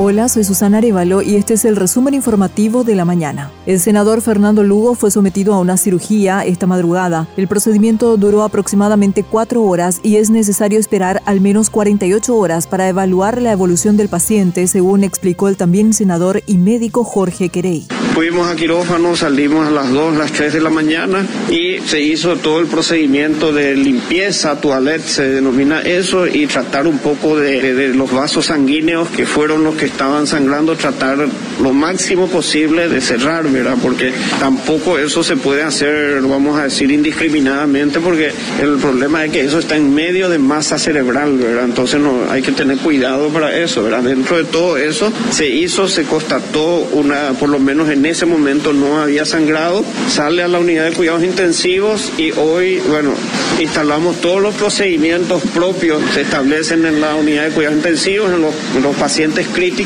Hola, soy Susana Arevalo y este es el resumen informativo de la mañana. El senador Fernando Lugo fue sometido a una cirugía esta madrugada. El procedimiento duró aproximadamente cuatro horas y es necesario esperar al menos 48 horas para evaluar la evolución del paciente, según explicó el también senador y médico Jorge Querey. Fuimos a quirófano, salimos a las 2, las 3 de la mañana y se hizo todo el procedimiento de limpieza, toilette, se denomina eso, y tratar un poco de, de los vasos sanguíneos que fueron los que estaban sangrando, tratar lo máximo posible de cerrar, ¿verdad? Porque tampoco eso se puede hacer, vamos a decir, indiscriminadamente, porque el problema es que eso está en medio de masa cerebral, ¿verdad? Entonces no, hay que tener cuidado para eso, ¿verdad? Dentro de todo eso se hizo, se constató una, por lo menos en ese momento no había sangrado, sale a la unidad de cuidados intensivos y hoy, bueno, instalamos todos los procedimientos propios, se establecen en la unidad de cuidados intensivos, en los, en los pacientes críticos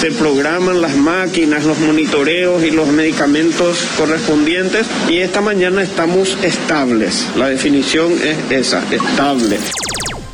se programan las máquinas, los monitoreos y los medicamentos correspondientes y esta mañana estamos estables. La definición es esa, estable.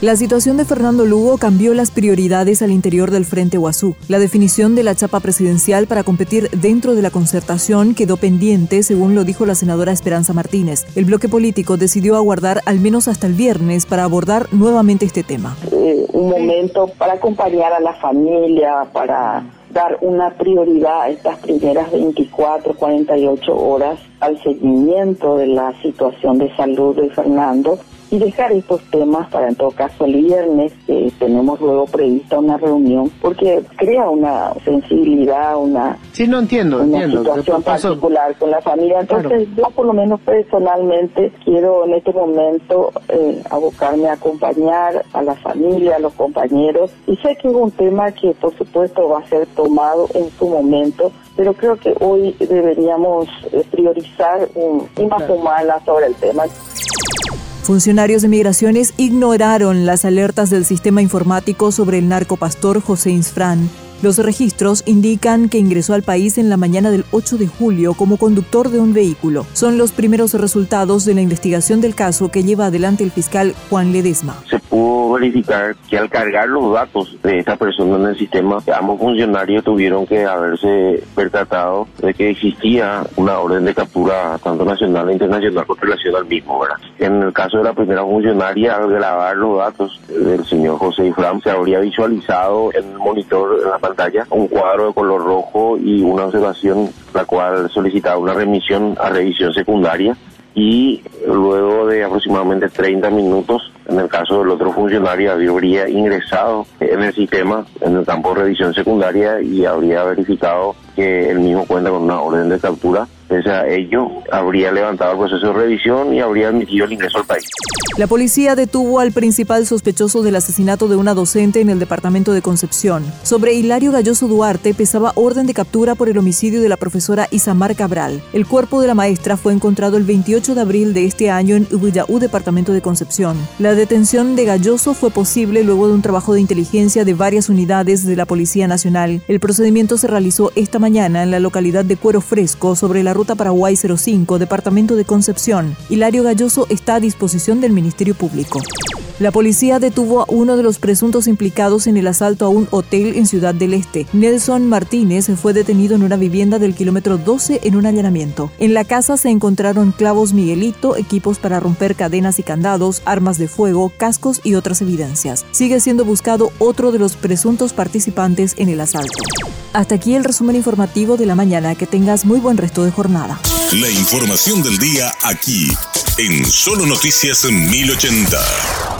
La situación de Fernando Lugo cambió las prioridades al interior del Frente Guazú. La definición de la chapa presidencial para competir dentro de la concertación quedó pendiente, según lo dijo la senadora Esperanza Martínez. El bloque político decidió aguardar al menos hasta el viernes para abordar nuevamente este tema. Eh, un momento para acompañar a la familia, para dar una prioridad a estas primeras 24, 48 horas al seguimiento de la situación de salud de Fernando y dejar estos temas para en todo caso el viernes que tenemos luego prevista una reunión porque crea una sensibilidad una sí no entiendo una entiendo. situación particular con la familia. Entonces yo por lo menos personalmente quiero en este momento eh, abocarme a acompañar a la familia a los compañeros. Y sé que es un tema que por supuesto va a ser tomado en su momento pero creo que hoy deberíamos eh, priorizar un, y más humana sobre el tema. Funcionarios de migraciones ignoraron las alertas del sistema informático sobre el narcopastor José Insfrán. Los registros indican que ingresó al país en la mañana del 8 de julio como conductor de un vehículo. Son los primeros resultados de la investigación del caso que lleva adelante el fiscal Juan Ledesma. Se pudo verificar que al cargar los datos de esta persona en el sistema, ambos funcionarios tuvieron que haberse percatado de que existía una orden de captura tanto nacional e internacional con relación al mismo. ¿verdad? En el caso de la primera funcionaria, al grabar los datos del señor José Ifram, se habría visualizado en el monitor, en la pantalla un cuadro de color rojo y una observación la cual solicitaba una remisión a revisión secundaria y luego de aproximadamente 30 minutos, en el caso del otro funcionario, habría ingresado en el sistema, en el campo de revisión secundaria y habría verificado que el mismo cuenta con una orden de captura. Pese a ello, habría levantado el proceso de revisión y habría admitido el ingreso al país. La policía detuvo al principal sospechoso del asesinato de una docente en el departamento de Concepción. Sobre Hilario Galloso Duarte pesaba orden de captura por el homicidio de la profesora Isamar Cabral. El cuerpo de la maestra fue encontrado el 28 de abril de este año en Ubuyaú, departamento de Concepción. Detención de Galloso fue posible luego de un trabajo de inteligencia de varias unidades de la Policía Nacional. El procedimiento se realizó esta mañana en la localidad de Cuero Fresco sobre la ruta Paraguay 05, departamento de Concepción. Hilario Galloso está a disposición del Ministerio Público. La policía detuvo a uno de los presuntos implicados en el asalto a un hotel en Ciudad del Este. Nelson Martínez fue detenido en una vivienda del kilómetro 12 en un allanamiento. En la casa se encontraron clavos Miguelito, equipos para romper cadenas y candados, armas de fuego, cascos y otras evidencias. Sigue siendo buscado otro de los presuntos participantes en el asalto. Hasta aquí el resumen informativo de la mañana. Que tengas muy buen resto de jornada. La información del día aquí, en Solo Noticias 1080.